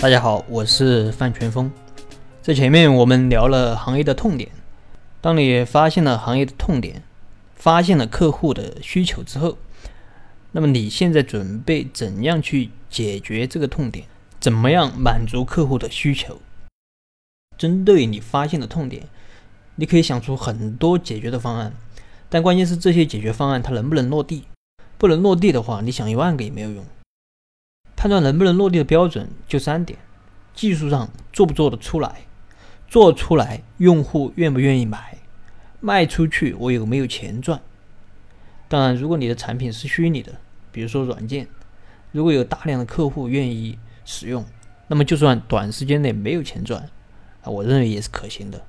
大家好，我是范全峰。在前面我们聊了行业的痛点，当你发现了行业的痛点，发现了客户的需求之后，那么你现在准备怎样去解决这个痛点？怎么样满足客户的需求？针对你发现的痛点，你可以想出很多解决的方案，但关键是这些解决方案它能不能落地？不能落地的话，你想一万个也没有用。判断能不能落地的标准就三点：技术上做不做得出来，做出来用户愿不愿意买，卖出去我有没有钱赚。当然，如果你的产品是虚拟的，比如说软件，如果有大量的客户愿意使用，那么就算短时间内没有钱赚，啊，我认为也是可行的。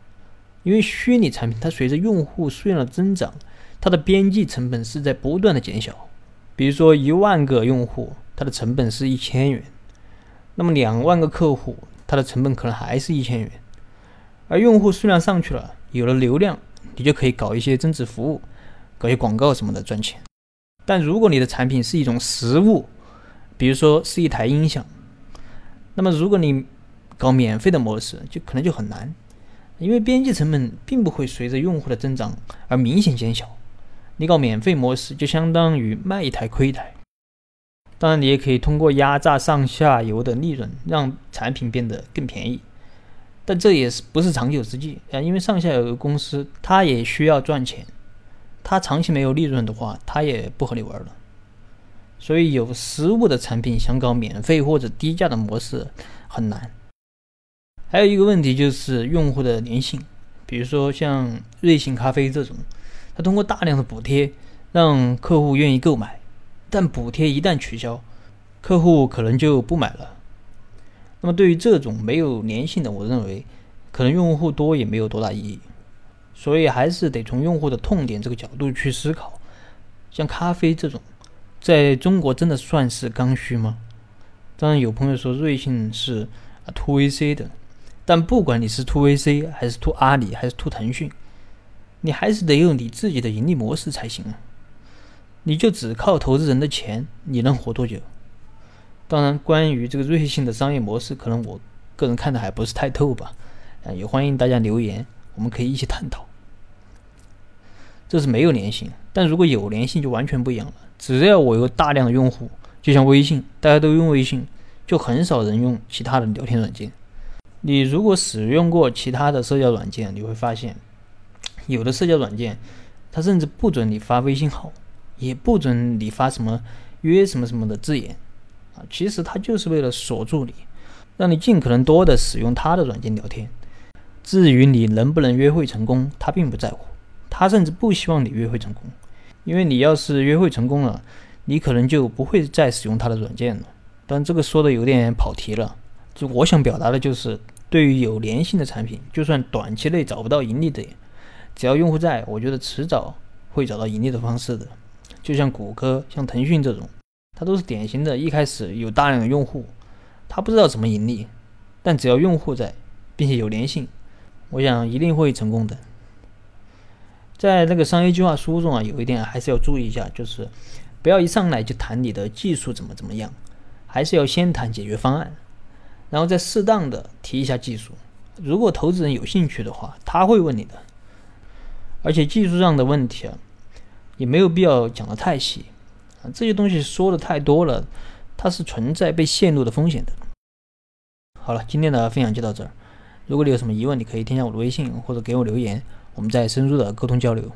因为虚拟产品它随着用户数量的增长，它的边际成本是在不断的减小。比如说一万个用户。它的成本是一千元，那么两万个客户，它的成本可能还是一千元，而用户数量上去了，有了流量，你就可以搞一些增值服务，搞一些广告什么的赚钱。但如果你的产品是一种实物，比如说是一台音响，那么如果你搞免费的模式，就可能就很难，因为边际成本并不会随着用户的增长而明显减小。你搞免费模式，就相当于卖一台亏一台。当然，你也可以通过压榨上下游的利润，让产品变得更便宜，但这也是不是长久之计啊？因为上下游的公司它也需要赚钱，它长期没有利润的话，它也不和你玩了。所以有实物的产品想搞免费或者低价的模式很难。还有一个问题就是用户的粘性，比如说像瑞幸咖啡这种，通过大量的补贴让客户愿意购买。但补贴一旦取消，客户可能就不买了。那么对于这种没有粘性的，我认为可能用户多也没有多大意义。所以还是得从用户的痛点这个角度去思考。像咖啡这种，在中国真的算是刚需吗？当然有朋友说瑞幸是 to VC 的，但不管你是 to VC 还是 to 阿里还是 to 腾讯，你还是得有你自己的盈利模式才行啊。你就只靠投资人的钱，你能活多久？当然，关于这个瑞幸的商业模式，可能我个人看的还不是太透吧。啊，也欢迎大家留言，我们可以一起探讨。这是没有粘性，但如果有粘性，就完全不一样了。只要我有大量的用户，就像微信，大家都用微信，就很少人用其他的聊天软件。你如果使用过其他的社交软件，你会发现，有的社交软件，它甚至不准你发微信号。也不准你发什么约什么什么的字眼啊，其实它就是为了锁住你，让你尽可能多的使用他的软件聊天。至于你能不能约会成功，他并不在乎，他甚至不希望你约会成功，因为你要是约会成功了，你可能就不会再使用他的软件了。但这个说的有点跑题了，就我想表达的就是，对于有粘性的产品，就算短期内找不到盈利点，只要用户在，我觉得迟早会找到盈利的方式的。就像谷歌、像腾讯这种，它都是典型的，一开始有大量的用户，它不知道怎么盈利，但只要用户在，并且有粘性，我想一定会成功的。在那个商业计划书中啊，有一点还是要注意一下，就是不要一上来就谈你的技术怎么怎么样，还是要先谈解决方案，然后再适当的提一下技术。如果投资人有兴趣的话，他会问你的，而且技术上的问题啊。也没有必要讲的太细啊，这些东西说的太多了，它是存在被泄露的风险的。好了，今天的分享就到这儿。如果你有什么疑问，你可以添加我的微信或者给我留言，我们再深入的沟通交流。